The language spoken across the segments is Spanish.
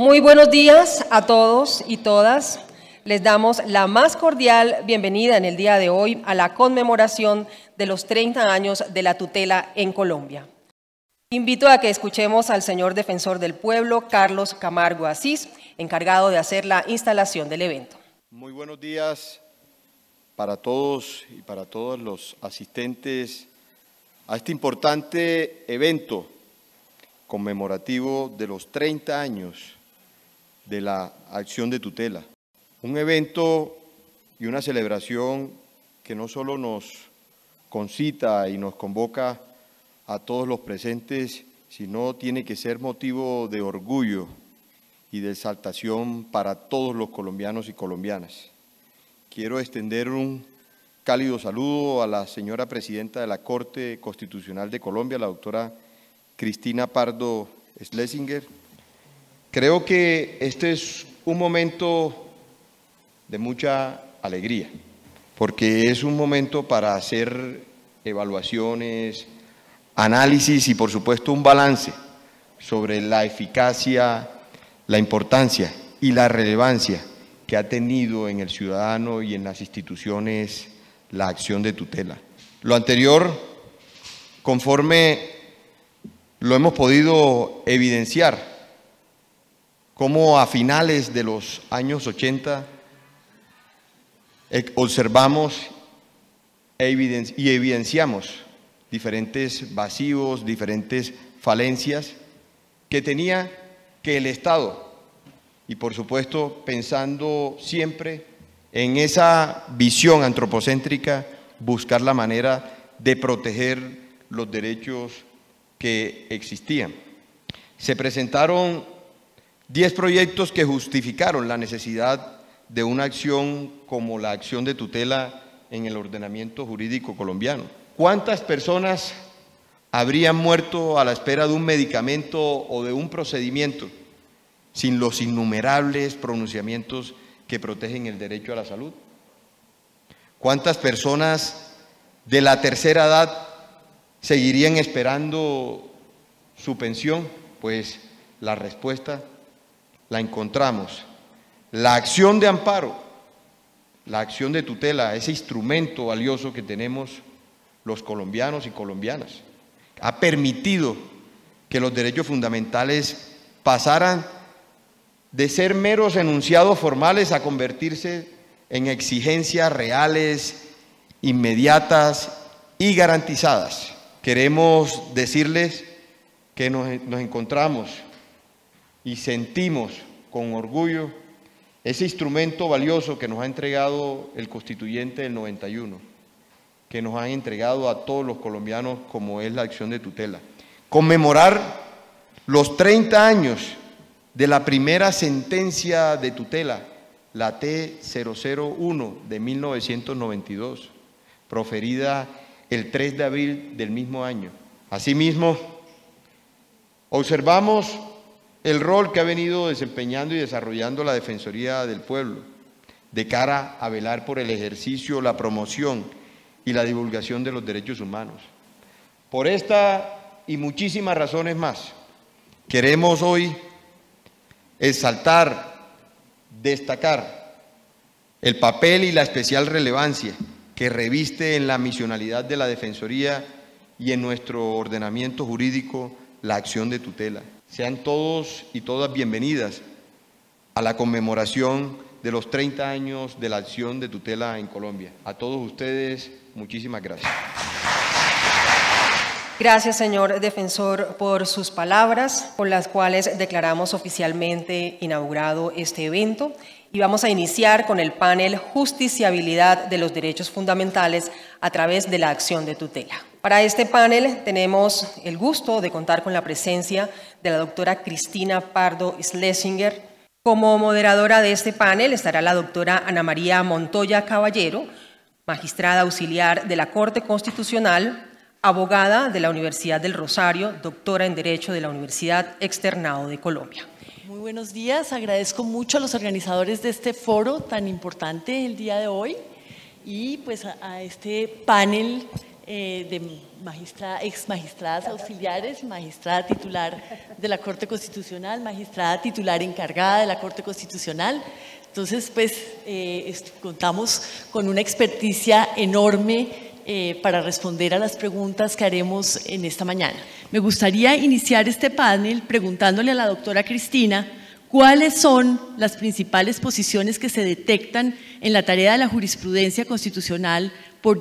Muy buenos días a todos y todas. Les damos la más cordial bienvenida en el día de hoy a la conmemoración de los 30 años de la tutela en Colombia. Invito a que escuchemos al señor defensor del pueblo, Carlos Camargo Asís, encargado de hacer la instalación del evento. Muy buenos días para todos y para todos los asistentes a este importante evento conmemorativo de los 30 años de la acción de tutela. Un evento y una celebración que no solo nos concita y nos convoca a todos los presentes, sino tiene que ser motivo de orgullo y de exaltación para todos los colombianos y colombianas. Quiero extender un cálido saludo a la señora presidenta de la Corte Constitucional de Colombia, la doctora Cristina Pardo Schlesinger. Creo que este es un momento de mucha alegría, porque es un momento para hacer evaluaciones, análisis y por supuesto un balance sobre la eficacia, la importancia y la relevancia que ha tenido en el ciudadano y en las instituciones la acción de tutela. Lo anterior, conforme lo hemos podido evidenciar, como a finales de los años 80 eh, observamos y evidenciamos diferentes vacíos, diferentes falencias que tenía que el Estado, y por supuesto pensando siempre en esa visión antropocéntrica, buscar la manera de proteger los derechos que existían. Se presentaron 10 proyectos que justificaron la necesidad de una acción como la acción de tutela en el ordenamiento jurídico colombiano. ¿Cuántas personas habrían muerto a la espera de un medicamento o de un procedimiento sin los innumerables pronunciamientos que protegen el derecho a la salud? ¿Cuántas personas de la tercera edad seguirían esperando su pensión? Pues la respuesta la encontramos. La acción de amparo, la acción de tutela, ese instrumento valioso que tenemos los colombianos y colombianas, ha permitido que los derechos fundamentales pasaran de ser meros enunciados formales a convertirse en exigencias reales, inmediatas y garantizadas. Queremos decirles que nos, encontramos y sentimos con orgullo ese instrumento valioso que nos ha entregado el constituyente del 91, que nos han entregado a todos los colombianos como es la acción de tutela. Conmemorar los 30 años de la primera sentencia de tutela, la T001 de 1992, proferida el 3 de abril del mismo año. Asimismo, observamos el rol que ha venido desempeñando y desarrollando la Defensoría del Pueblo de cara a velar por el ejercicio, la promoción y la divulgación de los derechos humanos. Por esta y muchísimas razones más, queremos hoy exaltar, destacar el papel y la especial relevancia que reviste en la misionalidad de la Defensoría y en nuestro ordenamiento jurídico la acción de tutela. Sean todos y todas bienvenidas a la conmemoración de los 30 años de la acción de tutela en Colombia. A todos ustedes, muchísimas gracias. Gracias, señor defensor, por sus palabras, por las cuales declaramos oficialmente inaugurado este evento. Y vamos a iniciar con el panel Justiciabilidad de los Derechos Fundamentales a través de la acción de tutela. Para este panel tenemos el gusto de contar con la presencia de la doctora Cristina Pardo Schlesinger. Como moderadora de este panel estará la doctora Ana María Montoya Caballero, magistrada auxiliar de la Corte Constitucional, abogada de la Universidad del Rosario, doctora en Derecho de la Universidad Externado de Colombia. Muy buenos días, agradezco mucho a los organizadores de este foro tan importante el día de hoy y pues a, este panel eh, de magistra, ex magistradas auxiliares, magistrada titular de la Corte Constitucional, magistrada titular encargada de la Corte Constitucional. Entonces, pues eh, contamos con una experticia enorme eh, para responder a las preguntas que haremos en esta mañana. Me gustaría iniciar este panel preguntándole a la doctora Cristina cuáles son las principales posiciones que se detectan en la tarea de la jurisprudencia constitucional por,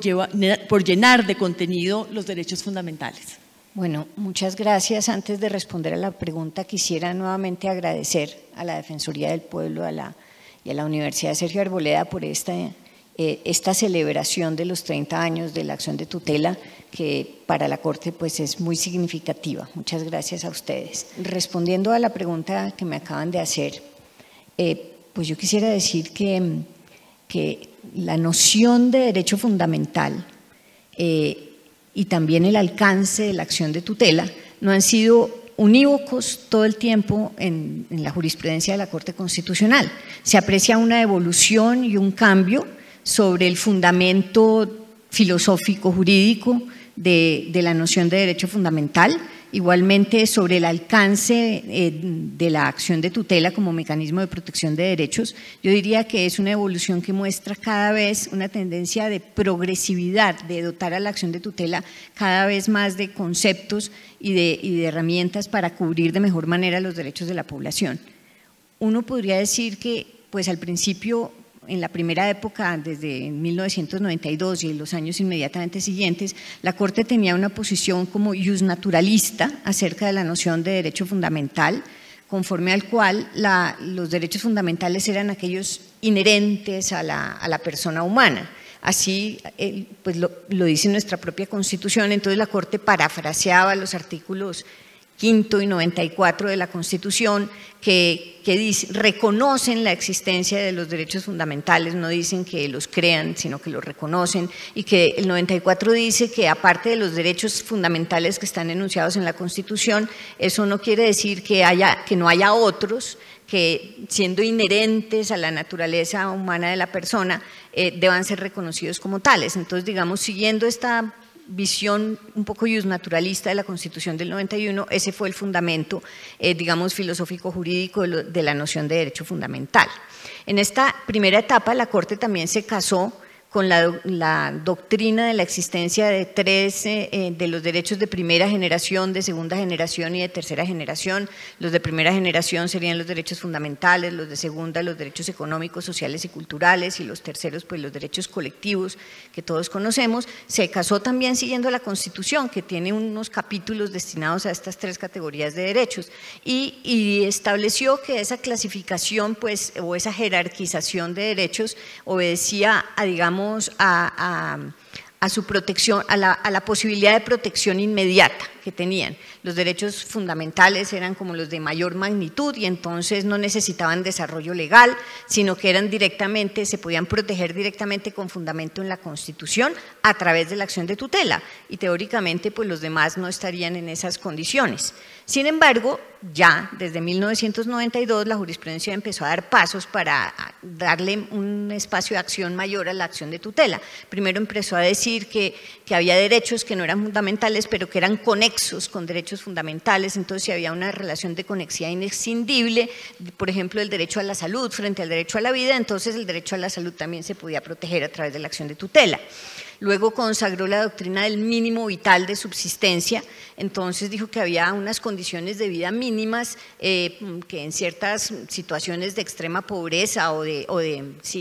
por llenar de contenido los derechos fundamentales. Bueno, muchas gracias. Antes de responder a la pregunta, quisiera nuevamente agradecer a la Defensoría del Pueblo a la, y a la Universidad Sergio Arboleda por esta, eh, esta celebración de los 30 años de la acción de tutela que para la Corte pues es muy significativa. Muchas gracias a ustedes. Respondiendo a la pregunta que me acaban de hacer, eh, pues yo quisiera decir que, que la noción de derecho fundamental eh, y también el alcance de la acción de tutela no han sido unívocos todo el tiempo en, la jurisprudencia de la Corte Constitucional. Se aprecia una evolución y un cambio sobre el fundamento filosófico jurídico de, de la noción de derecho fundamental Igualmente, sobre el alcance eh, de la acción de tutela como mecanismo de protección de derechos, yo diría que es una evolución que muestra cada vez una tendencia de progresividad, de dotar a la acción de tutela cada vez más de conceptos y de, y de herramientas para cubrir de mejor manera los derechos de la población. Uno podría decir que, pues al principio en la primera época, desde 1992 y en los años inmediatamente siguientes, la Corte tenía una posición como naturalista acerca de la noción de derecho fundamental, conforme al cual los derechos fundamentales eran aquellos inherentes a la, persona humana. Así pues lo, lo dice nuestra propia Constitución, entonces la Corte parafraseaba los artículos quinto y 94 de la Constitución, que, reconocen la existencia de los derechos fundamentales, no dicen que los crean, sino que los reconocen, y que el 94 dice que aparte de los derechos fundamentales que están enunciados en la Constitución, eso no quiere decir que, haya, que no haya otros que siendo inherentes a la naturaleza humana de la persona, eh, deban ser reconocidos como tales. Entonces, digamos, siguiendo esta visión un poco naturalista de la Constitución del 91, ese fue el fundamento, eh, digamos, filosófico-jurídico de, la noción de derecho fundamental. En esta primera etapa, la Corte también se casó con la, doctrina de la existencia de tres eh, de los derechos de primera generación, de segunda generación y de tercera generación. Los de primera generación serían los derechos fundamentales, los de segunda los derechos económicos, sociales y culturales y los terceros pues los derechos colectivos que todos conocemos. Se casó también siguiendo la Constitución que tiene unos capítulos destinados a estas tres categorías de derechos y, y estableció que esa clasificación pues o esa jerarquización de derechos obedecía a digamos a, su protección, a la, a la, posibilidad de protección inmediata que tenían. Los derechos fundamentales eran como los de mayor magnitud y entonces no necesitaban desarrollo legal, sino que eran directamente, se podían proteger directamente con fundamento en la Constitución a través de la acción de tutela y teóricamente pues los demás no estarían en esas condiciones. Sin embargo, ya desde 1992 la jurisprudencia empezó a dar pasos para darle un espacio de acción mayor a la acción de tutela. Primero empezó a decir que, que había derechos que no eran fundamentales, pero que eran conexos con derechos fundamentales, entonces si había una relación de conexidad inescindible, por ejemplo, el derecho a la salud frente al derecho a la vida, entonces el derecho a la salud también se podía proteger a través de la acción de tutela. Luego consagró la doctrina del mínimo vital de subsistencia, entonces dijo que había unas condiciones de vida mínimas eh, que en ciertas situaciones de extrema pobreza o de,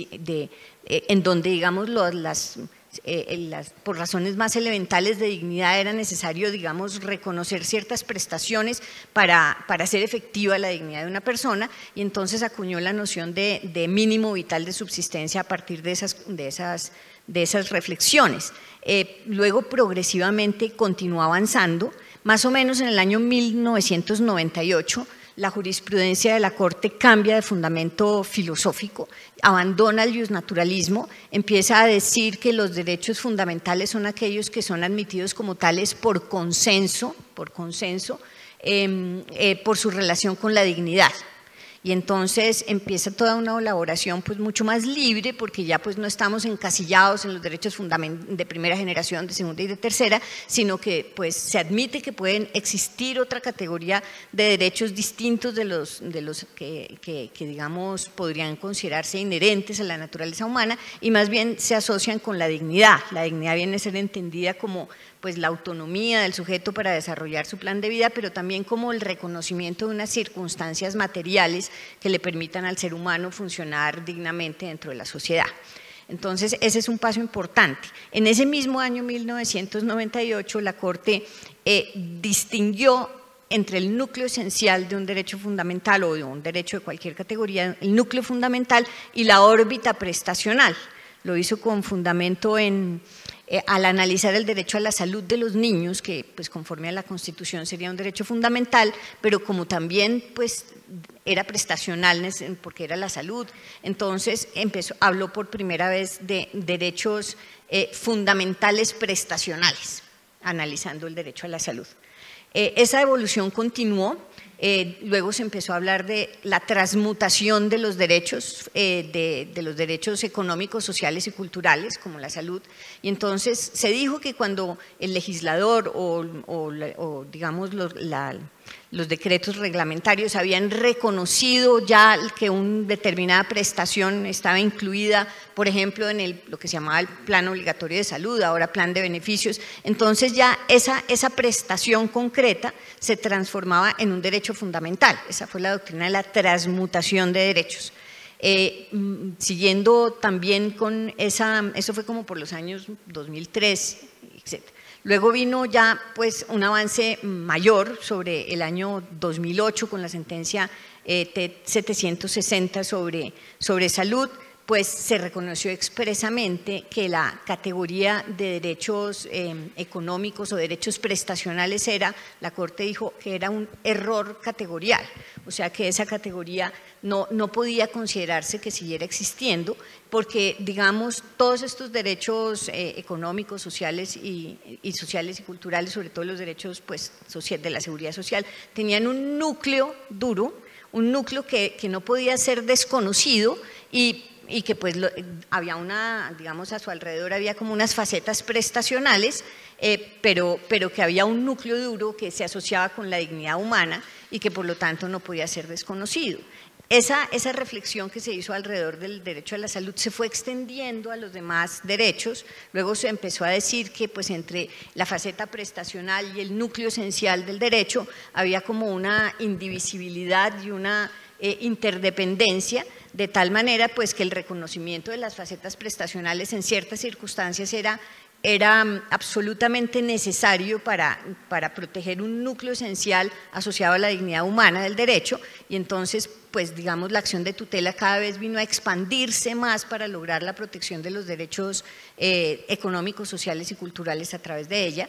eh, en donde digamos las eh, por razones más elementales de dignidad era necesario, digamos, reconocer ciertas prestaciones para, para hacer efectiva la dignidad de una persona y entonces acuñó la noción de, mínimo vital de subsistencia a partir de esas, de esas de esas reflexiones. Eh, luego progresivamente continuó avanzando, más o menos en el año 1998 la jurisprudencia de la Corte cambia de fundamento filosófico, abandona el naturalismo, empieza a decir que los derechos fundamentales son aquellos que son admitidos como tales por consenso, por consenso, em, eh, por su relación con la dignidad. Y entonces empieza toda una elaboración pues mucho más libre porque ya pues no estamos encasillados en los derechos de primera generación, de segunda y de tercera, sino que pues se admite que pueden existir otra categoría de derechos distintos de los, de los que, que, que digamos podrían considerarse inherentes a la naturaleza humana y más bien se asocian con la dignidad. La dignidad viene a ser entendida como pues la autonomía del sujeto para desarrollar su plan de vida, pero también como el reconocimiento de unas circunstancias materiales que le permitan al ser humano funcionar dignamente dentro de la sociedad. Entonces, ese es un paso importante. En ese mismo año 1998, la Corte eh, distinguió entre el núcleo esencial de un derecho fundamental o de un derecho de cualquier categoría, el núcleo fundamental y la órbita prestacional. Lo hizo con fundamento en, eh, al analizar el derecho a la salud de los niños, que pues conforme a la Constitución sería un derecho fundamental, pero como también pues era prestacional porque era la salud, entonces habló por primera vez de derechos eh, fundamentales prestacionales, analizando el derecho a la salud. Eh, esa evolución continuó eh, luego se empezó a hablar de la transmutación de los derechos, eh, de, los derechos económicos, sociales y culturales, como la salud. Y entonces se dijo que cuando el legislador o, digamos, la, los decretos reglamentarios habían reconocido ya que una determinada prestación estaba incluida, por ejemplo, en lo que se llamaba el plan obligatorio de salud, ahora plan de beneficios. Entonces ya esa, esa prestación concreta se transformaba en un derecho fundamental. Esa fue la doctrina de la transmutación de derechos. Eh, mm, siguiendo también con esa, eso fue como por los años 2003, etc. Luego vino ya pues un avance mayor sobre el año 2008 con la sentencia eh, T760 sobre, sobre salud, pues se reconoció expresamente que la categoría de derechos em, económicos o derechos prestacionales era, la Corte dijo que era un error categorial, o sea que esa categoría no, no podía considerarse que siguiera existiendo, porque digamos todos estos derechos eh, económicos, sociales y, sociales y culturales, sobre todo los derechos pues, de la seguridad social, tenían un núcleo duro, un núcleo que, que no podía ser desconocido y y que pues había una, digamos, a su alrededor había como unas facetas prestacionales, eh, pero, pero que había un núcleo duro que se asociaba con la dignidad humana y que por lo tanto no podía ser desconocido. Esa, esa, reflexión que se hizo alrededor del derecho a la salud se fue extendiendo a los demás derechos. Luego se empezó a decir que pues, entre la faceta prestacional y el núcleo esencial del derecho había como una indivisibilidad y una eh, interdependencia de tal manera pues que el reconocimiento de las facetas prestacionales en ciertas circunstancias era, era mm, absolutamente necesario para, para proteger un núcleo esencial asociado a la dignidad humana del derecho y entonces pues digamos la acción de tutela cada vez vino a expandirse más para lograr la protección de los derechos eh, económicos, sociales y culturales a través de ella.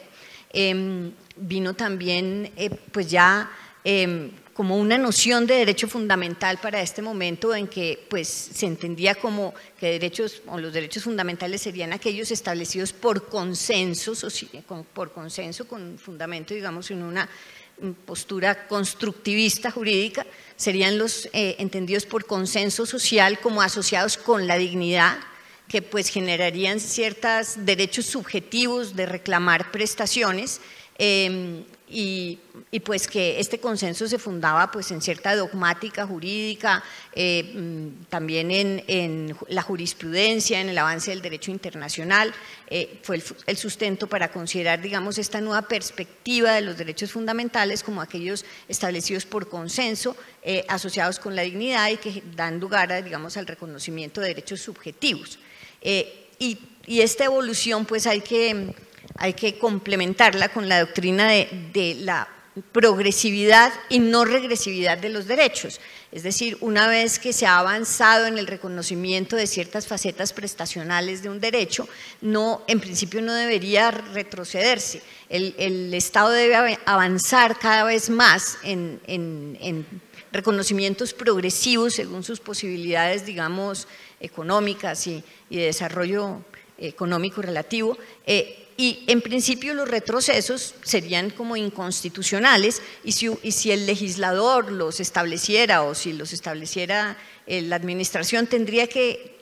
Em, vino también eh, pues ya em, como una noción de derecho fundamental para este momento en que pues, se entendía como que derechos o los derechos fundamentales serían aquellos establecidos por consenso, por consenso con fundamento, digamos, en una postura constructivista jurídica, serían los eh, entendidos por consenso social como asociados con la dignidad, que pues generarían ciertos derechos subjetivos de reclamar prestaciones em, y, pues que este consenso se fundaba pues en cierta dogmática jurídica, eh, mm, también en, la jurisprudencia, en el avance del derecho internacional, eh, fue el, sustento para considerar, digamos, esta nueva perspectiva de los derechos fundamentales como aquellos establecidos por consenso, eh, asociados con la dignidad y que dan lugar, digamos, al reconocimiento de derechos subjetivos. y, y esta evolución pues hay que hay que complementarla con la doctrina de, la progresividad y no regresividad de los derechos. Es decir, una vez que se ha avanzado en el reconocimiento de ciertas facetas prestacionales de un derecho, no, en principio no debería retrocederse. El, Estado debe avanzar cada vez más en, reconocimientos progresivos según sus posibilidades, digamos, económicas y, de desarrollo económico relativo. Eh, y en principio los retrocesos serían como inconstitucionales y si, y si el legislador los estableciera o si los estableciera eh, la administración tendría que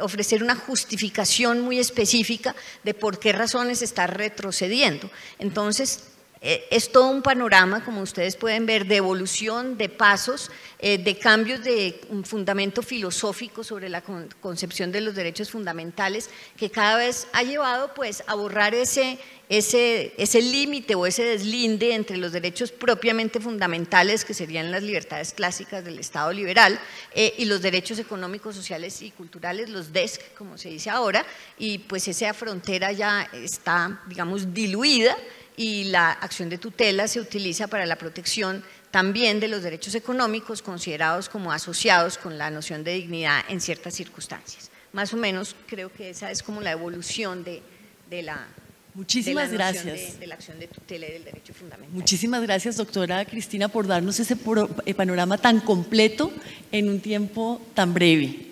ofrecer una justificación muy específica de por qué razones está retrocediendo. Entonces, eh, es todo un panorama, como ustedes pueden ver, de evolución, de pasos, eh, de cambios de un fundamento filosófico sobre la concepción de los derechos fundamentales, que cada vez ha llevado pues, a borrar ese, ese, ese límite o ese deslinde entre los derechos propiamente fundamentales, que serían las libertades clásicas del Estado liberal, eh, y los derechos económicos, sociales y culturales, los DESC, como se dice ahora, y pues esa frontera ya está, digamos, diluida y la acción de tutela se utiliza para la protección también de los derechos económicos considerados como asociados con la noción de dignidad en ciertas circunstancias. Más o menos creo que esa es como la evolución de, la, Muchísimas gracias. De, la acción de tutela y del derecho fundamental. Muchísimas gracias, doctora Cristina, por darnos ese eh, panorama tan completo en un tiempo tan breve.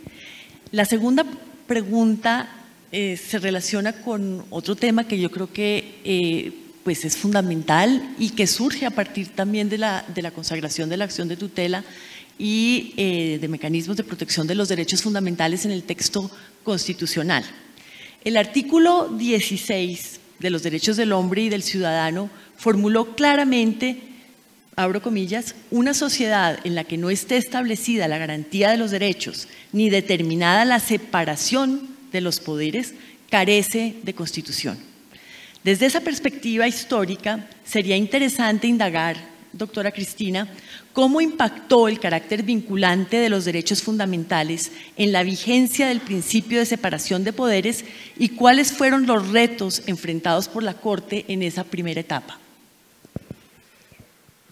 La segunda pregunta eh, se relaciona con otro tema que yo creo que eh, pues es fundamental y que surge a partir también de la, de la consagración de la acción de tutela y eh, de mecanismos de protección de los derechos fundamentales en el texto constitucional. El artículo 16 de los derechos del hombre y del ciudadano formuló claramente, abro comillas, una sociedad en la que no esté establecida la garantía de los derechos ni determinada la separación de los poderes carece de constitución. Desde esa perspectiva histórica, sería interesante indagar, doctora Cristina, cómo impactó el carácter vinculante de los derechos fundamentales en la vigencia del principio de separación de poderes y cuáles fueron los retos enfrentados por la Corte en esa primera etapa.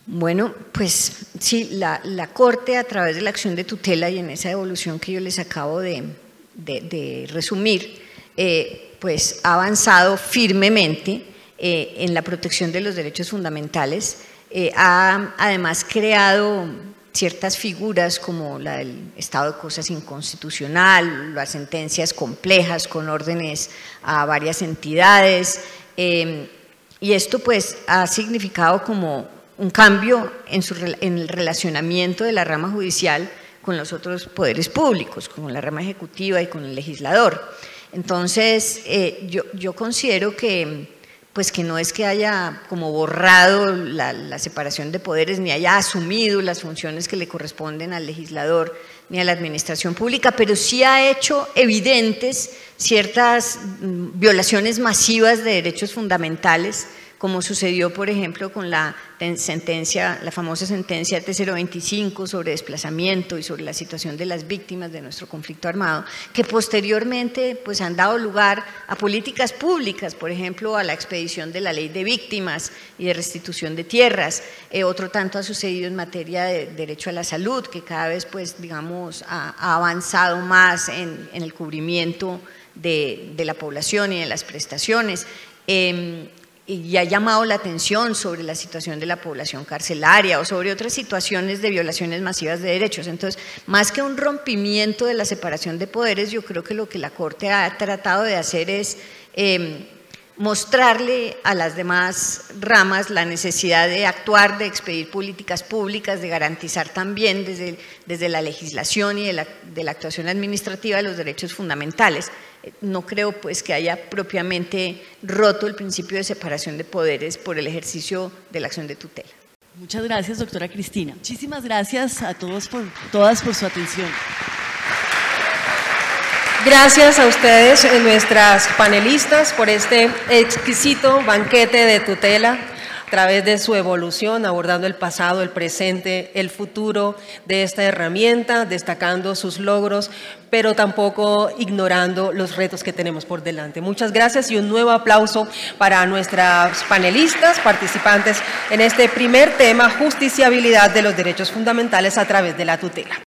Bueno, pues sí, la, Corte a través de la acción de tutela y en esa evolución que yo les acabo de, resumir, eh, pues ha avanzado firmemente eh, en la protección de los derechos fundamentales, eh, ha además creado ciertas figuras como la del estado de cosas inconstitucional, las sentencias complejas con órdenes a varias entidades, eh, y esto pues ha significado como un cambio en, en el relacionamiento de la rama judicial con los otros poderes públicos, con la rama ejecutiva y con el legislador. Entonces, eh, yo, considero que, pues que no es que haya como borrado la, separación de poderes, ni haya asumido las funciones que le corresponden al legislador ni a la administración pública, pero sí ha hecho evidentes ciertas mm, violaciones masivas de derechos fundamentales como sucedió, por ejemplo, con la sentencia, la famosa sentencia T025 sobre desplazamiento y sobre la situación de las víctimas de nuestro conflicto armado, que posteriormente pues, han dado lugar a políticas públicas, por ejemplo, a la expedición de la ley de víctimas y de restitución de tierras. Eh, otro tanto ha sucedido en materia de derecho a la salud, que cada vez, pues, digamos, ha, avanzado más en, el cubrimiento de, la población y de las prestaciones. Em, y ha llamado la atención sobre la situación de la población carcelaria o sobre otras situaciones de violaciones masivas de derechos. Entonces, más que un rompimiento de la separación de poderes, yo creo que lo que la Corte ha tratado de hacer es em, mostrarle a las demás ramas la necesidad de actuar, de expedir políticas públicas, de garantizar también desde, desde la legislación y de la, de la actuación administrativa los derechos fundamentales. No creo pues que haya propiamente roto el principio de separación de poderes por el ejercicio de la acción de tutela. Muchas gracias, doctora Cristina. Muchísimas gracias a todos por, todas por su atención. Gracias a ustedes, eh, nuestras panelistas, por este exquisito banquete de tutela a través de su evolución, abordando el pasado, el presente, el futuro de esta herramienta, destacando sus logros, pero tampoco ignorando los retos que tenemos por delante. Muchas gracias y un nuevo aplauso para nuestras panelistas, participantes en este primer tema, justiciabilidad de los derechos fundamentales a través de la tutela.